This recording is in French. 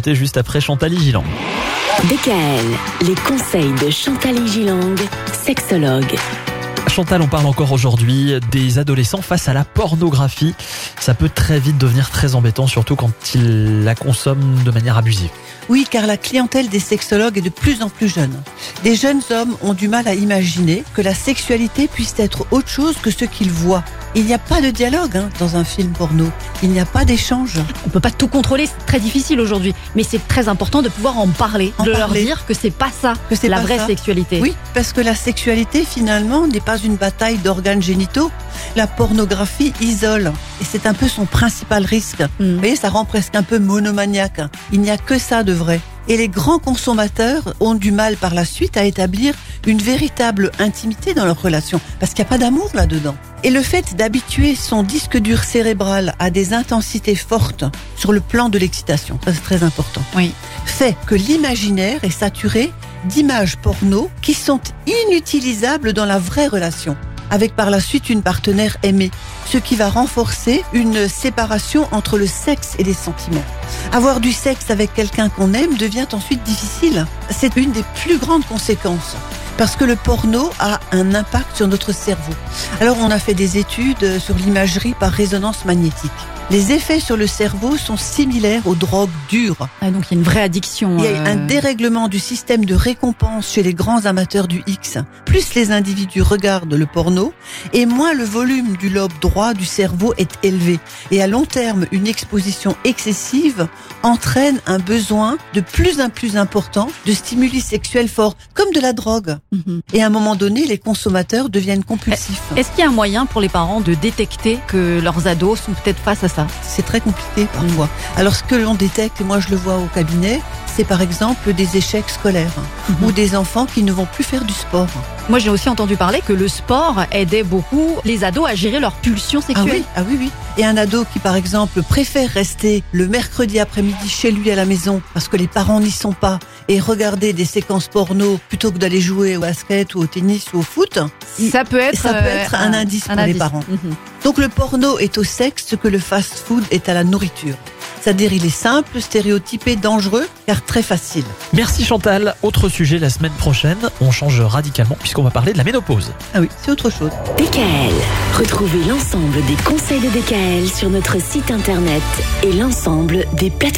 C'était juste après Chantal Gilang. DKL, les conseils de Chantal Gilang, sexologue. Chantal, on parle encore aujourd'hui des adolescents face à la pornographie. Ça peut très vite devenir très embêtant, surtout quand ils la consomment de manière abusive. Oui, car la clientèle des sexologues est de plus en plus jeune. Des jeunes hommes ont du mal à imaginer que la sexualité puisse être autre chose que ce qu'ils voient. Il n'y a pas de dialogue hein, dans un film porno. Il n'y a pas d'échange. On peut pas tout contrôler, c'est très difficile aujourd'hui. Mais c'est très important de pouvoir en parler, En de leur dire que c'est pas ça, Que c'est la vraie ça. sexualité. Oui, parce que la sexualité, finalement, n'est pas une bataille d'organes génitaux. La pornographie isole. Et c'est un peu son principal risque. Mm. Vous voyez, ça rend presque un peu monomaniaque. Il n'y a que ça de vrai. Et les grands consommateurs ont du mal par la suite à établir une véritable intimité dans leur relation, parce qu'il n'y a pas d'amour là-dedans. Et le fait d'habituer son disque dur cérébral à des intensités fortes sur le plan de l'excitation, ça c'est très important, Oui. fait que l'imaginaire est saturé d'images porno qui sont inutilisables dans la vraie relation, avec par la suite une partenaire aimée, ce qui va renforcer une séparation entre le sexe et les sentiments. Avoir du sexe avec quelqu'un qu'on aime devient ensuite difficile. C'est une des plus grandes conséquences. Parce que le porno a un impact sur notre cerveau. Alors on a fait des études sur l'imagerie par résonance magnétique. Les effets sur le cerveau sont similaires aux drogues dures. Ah, donc il y a une vraie addiction. Il y a euh, un dérèglement du système de récompense chez les grands amateurs du X. Plus les individus regardent le porno, et moins le volume du lobe droit du cerveau est élevé. Et à long terme, une exposition excessive entraîne un besoin de plus en plus important de stimuli sexuels forts, comme de la drogue. mhm. Et à un moment donné, les consommateurs deviennent compulsifs. Est-ce qu'il y a un moyen pour les parents de détecter que leurs ados sont peut-être face à ça C'est très compliqué parfois. Alors ce que l'on détecte, et moi je le vois au cabinet, c'est par exemple des échecs scolaires Mhm. ou des enfants qui ne vont plus faire du sport. Moi, j'ai aussi entendu parler que le sport aidait beaucoup les ados à gérer leurs pulsions Ah sexuelles. oui, ah oui, oui. Et un ado qui, par exemple, préfère rester le mercredi après-midi chez lui à la maison parce que les parents n'y sont pas et regarder des séquences porno plutôt que d'aller jouer au basket ou au tennis ou au foot, Ça peut être, ça peut euh, être un indice pour les parents. Mhm. Donc le porno est au sexe ce que le fast-food est à la nourriture. C'est-à-dire il est simple, stéréotypé, dangereux, car très facile. Merci Chantal. Autre sujet la semaine prochaine. On change radicalement puisqu'on va parler de la ménopause. Ah oui, c'est autre chose. DKL, retrouvez l'ensemble des conseils de DKL sur notre site internet et l'ensemble des plateformes.